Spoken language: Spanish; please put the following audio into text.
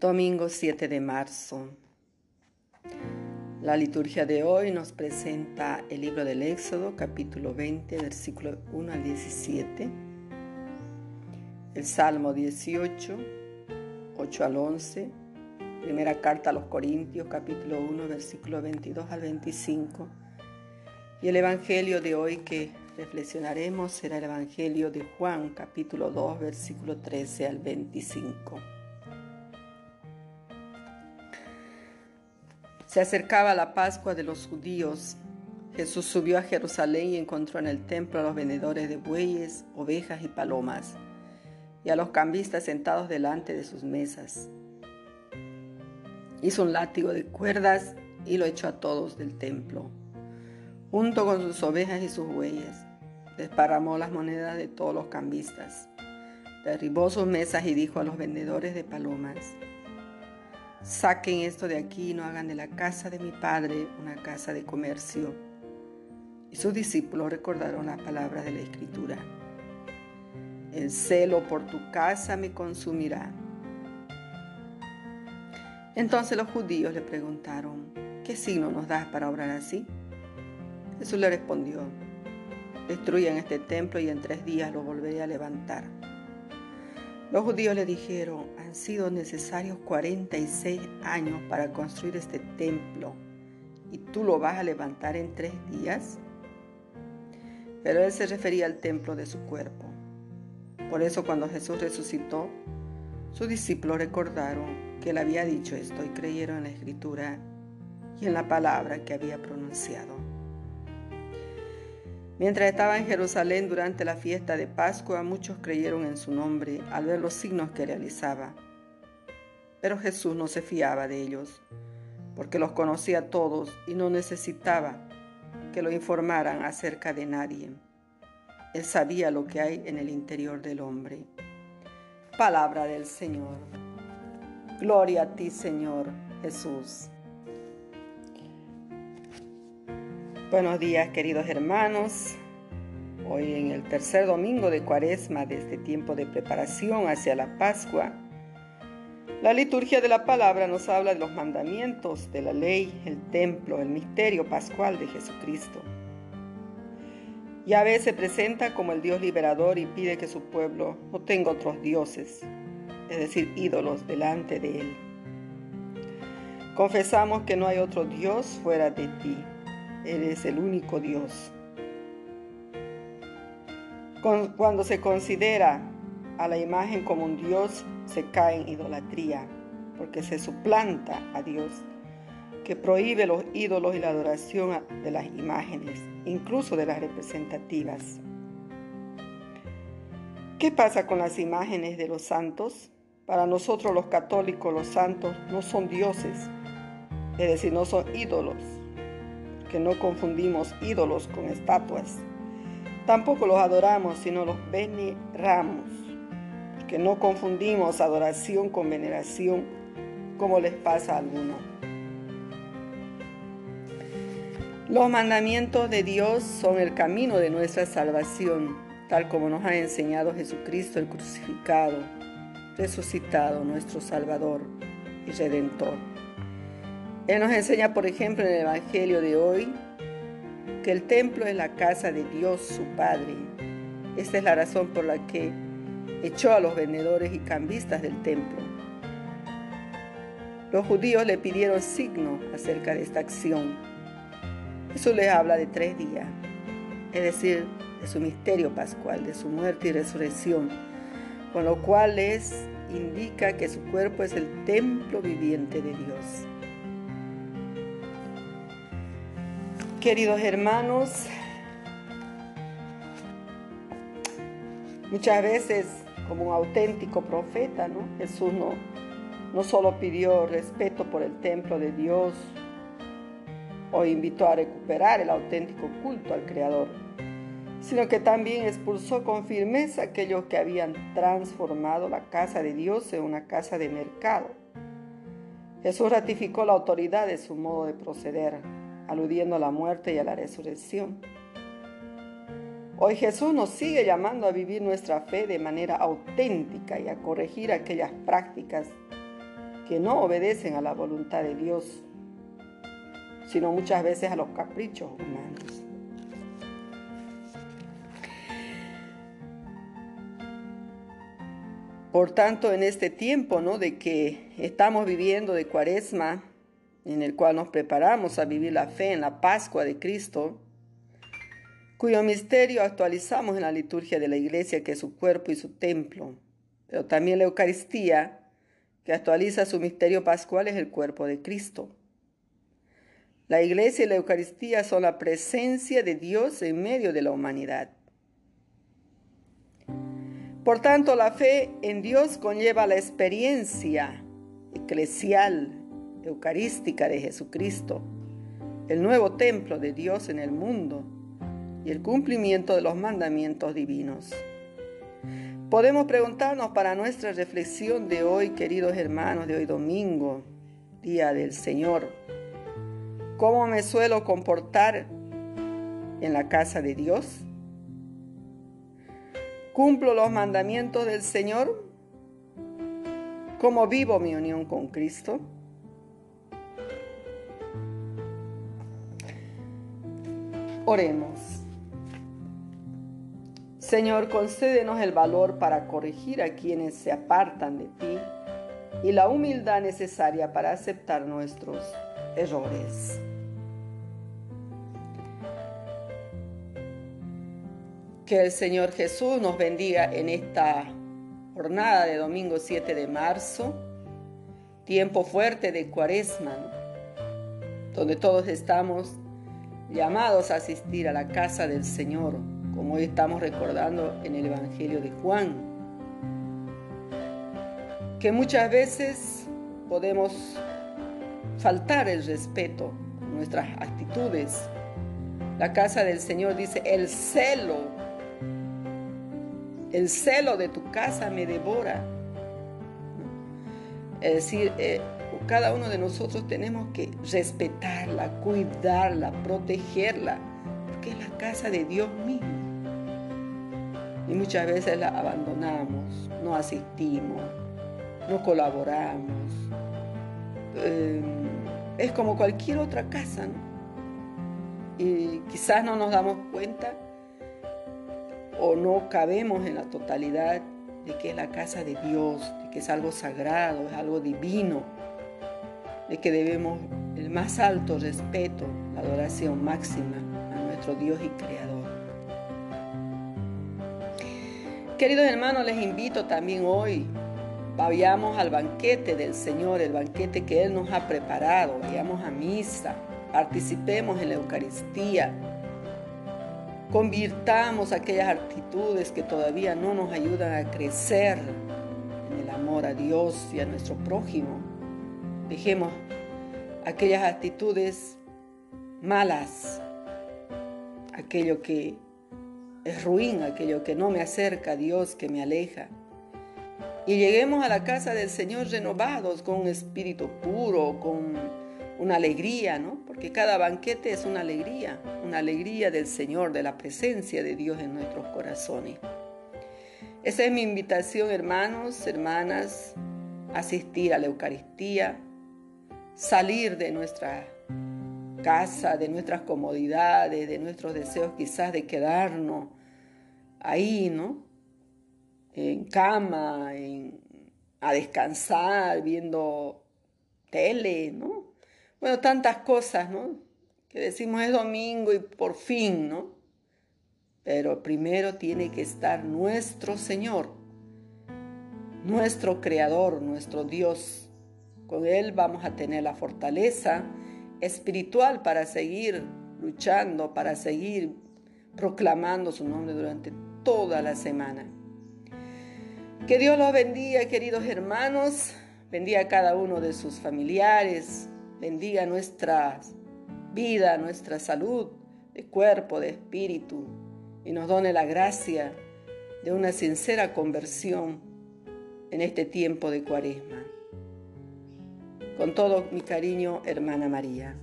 Domingo 7 de marzo. La liturgia de hoy nos presenta el libro del Éxodo, capítulo 20, versículo 1 al 17, el Salmo 18, 8 al 11, primera carta a los Corintios, capítulo 1, versículo 22 al 25, y el Evangelio de hoy que reflexionaremos será el Evangelio de Juan, capítulo 2, versículo 13 al 25. Se acercaba la Pascua de los judíos. Jesús subió a Jerusalén y encontró en el templo a los vendedores de bueyes, ovejas y palomas, y a los cambistas sentados delante de sus mesas. Hizo un látigo de cuerdas y lo echó a todos del templo, junto con sus ovejas y sus bueyes. Desparramó las monedas de todos los cambistas. Derribó sus mesas y dijo a los vendedores de palomas, Saquen esto de aquí y no hagan de la casa de mi padre una casa de comercio. Y sus discípulos recordaron las palabras de la Escritura. El celo por tu casa me consumirá. Entonces los judíos le preguntaron, ¿qué signo nos das para obrar así? Jesús le respondió, destruyan este templo y en tres días lo volveré a levantar. Los judíos le dijeron, sido necesarios 46 años para construir este templo y tú lo vas a levantar en tres días. Pero él se refería al templo de su cuerpo. Por eso cuando Jesús resucitó, sus discípulos recordaron que él había dicho esto y creyeron en la escritura y en la palabra que había pronunciado. Mientras estaba en Jerusalén durante la fiesta de Pascua, muchos creyeron en su nombre al ver los signos que realizaba. Pero Jesús no se fiaba de ellos, porque los conocía todos y no necesitaba que lo informaran acerca de nadie. Él sabía lo que hay en el interior del hombre. Palabra del Señor. Gloria a ti, Señor Jesús. Buenos días queridos hermanos. Hoy en el tercer domingo de cuaresma de este tiempo de preparación hacia la Pascua, la liturgia de la palabra nos habla de los mandamientos de la ley, el templo, el misterio pascual de Jesucristo. Yahvé se presenta como el Dios liberador y pide que su pueblo no tenga otros dioses, es decir, ídolos delante de él. Confesamos que no hay otro Dios fuera de ti eres el único Dios. Cuando se considera a la imagen como un Dios, se cae en idolatría, porque se suplanta a Dios, que prohíbe los ídolos y la adoración de las imágenes, incluso de las representativas. ¿Qué pasa con las imágenes de los santos? Para nosotros los católicos los santos no son dioses, es decir, no son ídolos, que no confundimos ídolos con estatuas. Tampoco los adoramos, sino los veneramos, que no confundimos adoración con veneración, como les pasa a algunos. Los mandamientos de Dios son el camino de nuestra salvación, tal como nos ha enseñado Jesucristo el crucificado, resucitado, nuestro Salvador y Redentor. Él nos enseña, por ejemplo, en el Evangelio de hoy, que el templo es la casa de Dios, su Padre. Esta es la razón por la que echó a los vendedores y cambistas del templo. Los judíos le pidieron signo acerca de esta acción. Eso les habla de tres días, es decir, de su misterio pascual, de su muerte y resurrección, con lo cual les indica que su cuerpo es el templo viviente de Dios. Queridos hermanos, muchas veces como un auténtico profeta, ¿no? Jesús no, no solo pidió respeto por el templo de Dios o invitó a recuperar el auténtico culto al Creador, sino que también expulsó con firmeza aquellos que habían transformado la casa de Dios en una casa de mercado. Jesús ratificó la autoridad de su modo de proceder aludiendo a la muerte y a la resurrección. Hoy Jesús nos sigue llamando a vivir nuestra fe de manera auténtica y a corregir aquellas prácticas que no obedecen a la voluntad de Dios, sino muchas veces a los caprichos humanos. Por tanto, en este tiempo ¿no? de que estamos viviendo de cuaresma, en el cual nos preparamos a vivir la fe en la Pascua de Cristo, cuyo misterio actualizamos en la liturgia de la iglesia, que es su cuerpo y su templo, pero también la Eucaristía, que actualiza su misterio pascual, es el cuerpo de Cristo. La iglesia y la Eucaristía son la presencia de Dios en medio de la humanidad. Por tanto, la fe en Dios conlleva la experiencia eclesial, eucarística de Jesucristo, el nuevo templo de Dios en el mundo y el cumplimiento de los mandamientos divinos. Podemos preguntarnos para nuestra reflexión de hoy, queridos hermanos, de hoy domingo, día del Señor, ¿cómo me suelo comportar en la casa de Dios? ¿Cumplo los mandamientos del Señor? ¿Cómo vivo mi unión con Cristo? Oremos. Señor, concédenos el valor para corregir a quienes se apartan de ti y la humildad necesaria para aceptar nuestros errores. Que el Señor Jesús nos bendiga en esta jornada de domingo 7 de marzo, tiempo fuerte de cuaresma, donde todos estamos llamados a asistir a la casa del Señor, como hoy estamos recordando en el Evangelio de Juan. Que muchas veces podemos faltar el respeto nuestras actitudes. La casa del Señor dice, el celo el celo de tu casa me devora. Es decir, eh, cada uno de nosotros tenemos que respetarla, cuidarla, protegerla, porque es la casa de Dios mismo. Y muchas veces la abandonamos, no asistimos, no colaboramos. Eh, es como cualquier otra casa, ¿no? Y quizás no nos damos cuenta o no cabemos en la totalidad de que es la casa de Dios, de que es algo sagrado, es algo divino, de que debemos el más alto respeto, la adoración máxima a nuestro Dios y Creador. Queridos hermanos, les invito también hoy, vayamos al banquete del Señor, el banquete que Él nos ha preparado, vayamos a misa, participemos en la Eucaristía, Convirtamos aquellas actitudes que todavía no nos ayudan a crecer en el amor a Dios y a nuestro prójimo. Dejemos aquellas actitudes malas, aquello que es ruin, aquello que no me acerca a Dios, que me aleja. Y lleguemos a la casa del Señor renovados, con un espíritu puro, con una alegría, ¿no? Porque cada banquete es una alegría, una alegría del Señor, de la presencia de Dios en nuestros corazones. Esa es mi invitación, hermanos, hermanas, asistir a la Eucaristía, salir de nuestra casa, de nuestras comodidades, de nuestros deseos quizás de quedarnos ahí, ¿no? En cama, a descansar, viendo tele, ¿no? Bueno, tantas cosas, ¿no? Que decimos es domingo y por fin, ¿no? Pero primero tiene que estar nuestro Señor, nuestro Creador, nuestro Dios. Con Él vamos a tener la fortaleza espiritual para seguir luchando, para seguir proclamando su nombre durante toda la semana. Que Dios los bendiga, queridos hermanos, bendiga a cada uno de sus familiares, bendiga nuestra vida, nuestra salud de cuerpo, de espíritu, y nos done la gracia de una sincera conversión en este tiempo de cuaresma. Con todo mi cariño, hermana María.